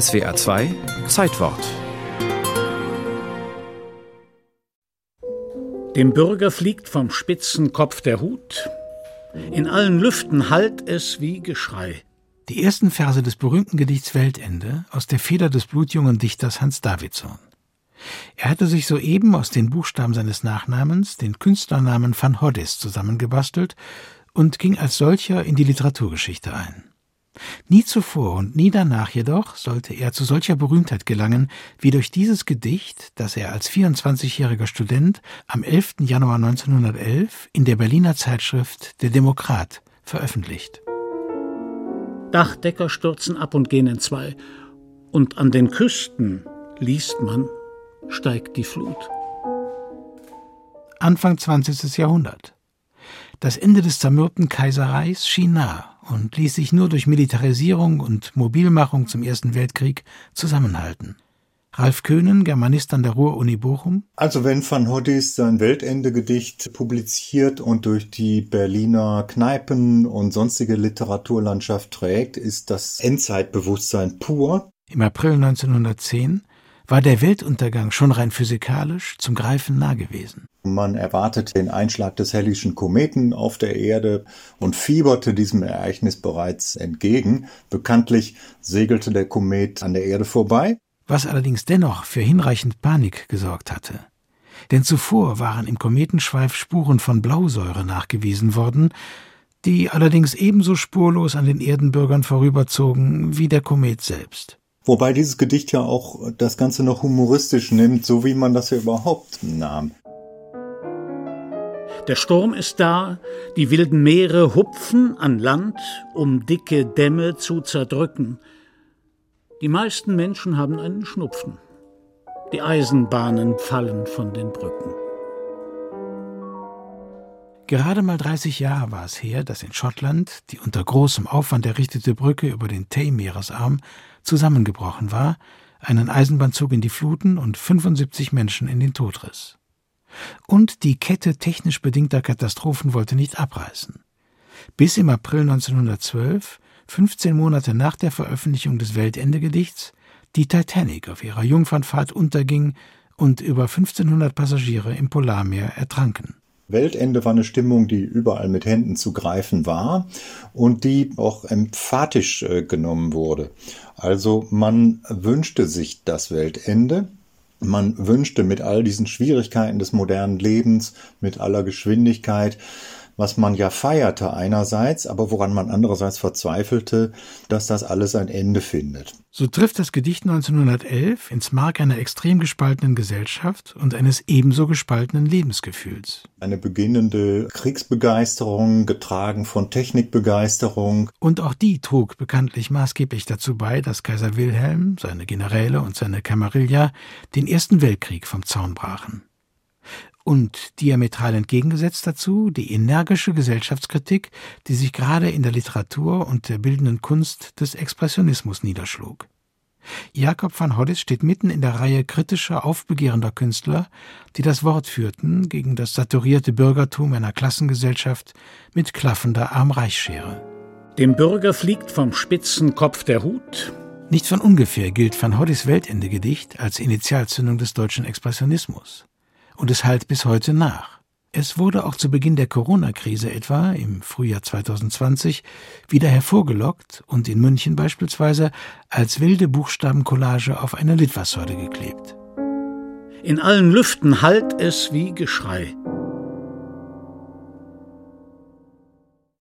SWA 2 Zeitwort Dem Bürger fliegt vom spitzen Kopf der Hut, in allen Lüften hallt es wie Geschrei. Die ersten Verse des berühmten Gedichts Weltende aus der Feder des blutjungen Dichters Hans Davidson. Er hatte sich soeben aus den Buchstaben seines Nachnamens den Künstlernamen van Hoddes zusammengebastelt und ging als solcher in die Literaturgeschichte ein. Nie zuvor und nie danach jedoch sollte er zu solcher Berühmtheit gelangen wie durch dieses Gedicht, das er als 24-jähriger Student am 11. Januar 1911 in der Berliner Zeitschrift Der Demokrat veröffentlicht. Dachdecker stürzen ab und gehen entzwei, und an den Küsten, liest man, steigt die Flut. Anfang 20. Jahrhundert. Das Ende des zermürbten Kaiserreichs schien nah und ließ sich nur durch Militarisierung und Mobilmachung zum Ersten Weltkrieg zusammenhalten. Ralf Köhnen, Germanist an der Ruhr-Uni Bochum. Also wenn Van Hoddis sein Weltende-Gedicht publiziert und durch die Berliner Kneipen und sonstige Literaturlandschaft trägt, ist das Endzeitbewusstsein pur. Im April 1910 war der Weltuntergang schon rein physikalisch zum Greifen nah gewesen. Man erwartete den Einschlag des Hellischen Kometen auf der Erde und fieberte diesem Ereignis bereits entgegen. Bekanntlich segelte der Komet an der Erde vorbei. Was allerdings dennoch für hinreichend Panik gesorgt hatte. Denn zuvor waren im Kometenschweif Spuren von Blausäure nachgewiesen worden, die allerdings ebenso spurlos an den Erdenbürgern vorüberzogen wie der Komet selbst. Wobei dieses Gedicht ja auch das Ganze noch humoristisch nimmt, so wie man das ja überhaupt nahm. Der Sturm ist da, die wilden Meere hupfen an Land, um dicke Dämme zu zerdrücken. Die meisten Menschen haben einen Schnupfen. Die Eisenbahnen fallen von den Brücken. Gerade mal 30 Jahre war es her, dass in Schottland die unter großem Aufwand errichtete Brücke über den Tay-Meeresarm zusammengebrochen war, einen Eisenbahnzug in die Fluten und 75 Menschen in den Tod riss. Und die Kette technisch bedingter Katastrophen wollte nicht abreißen. Bis im April 1912, 15 Monate nach der Veröffentlichung des Weltende-Gedichts, die Titanic auf ihrer Jungfernfahrt unterging und über 1500 Passagiere im Polarmeer ertranken. Weltende war eine Stimmung, die überall mit Händen zu greifen war und die auch emphatisch äh, genommen wurde. Also man wünschte sich das Weltende. Man wünschte mit all diesen Schwierigkeiten des modernen Lebens, mit aller Geschwindigkeit, was man ja feierte einerseits, aber woran man andererseits verzweifelte, dass das alles ein Ende findet. So trifft das Gedicht 1911 ins Mark einer extrem gespaltenen Gesellschaft und eines ebenso gespaltenen Lebensgefühls. Eine beginnende Kriegsbegeisterung, getragen von Technikbegeisterung. Und auch die trug bekanntlich maßgeblich dazu bei, dass Kaiser Wilhelm, seine Generäle und seine Camarilla den Ersten Weltkrieg vom Zaun brachen und diametral entgegengesetzt dazu die energische Gesellschaftskritik, die sich gerade in der Literatur und der bildenden Kunst des Expressionismus niederschlug. Jakob van Hoddes steht mitten in der Reihe kritischer, aufbegehrender Künstler, die das Wort führten gegen das saturierte Bürgertum einer Klassengesellschaft mit klaffender Arm-Reich-Schere. Dem Bürger fliegt vom spitzen Kopf der Hut. Nicht von ungefähr gilt van Hoddes Weltende-Gedicht als Initialzündung des deutschen Expressionismus und es halt bis heute nach. Es wurde auch zu Beginn der Corona-Krise etwa im Frühjahr 2020 wieder hervorgelockt und in München beispielsweise als wilde Buchstabencollage auf eine Litfaßsäule geklebt. In allen Lüften hallt es wie Geschrei.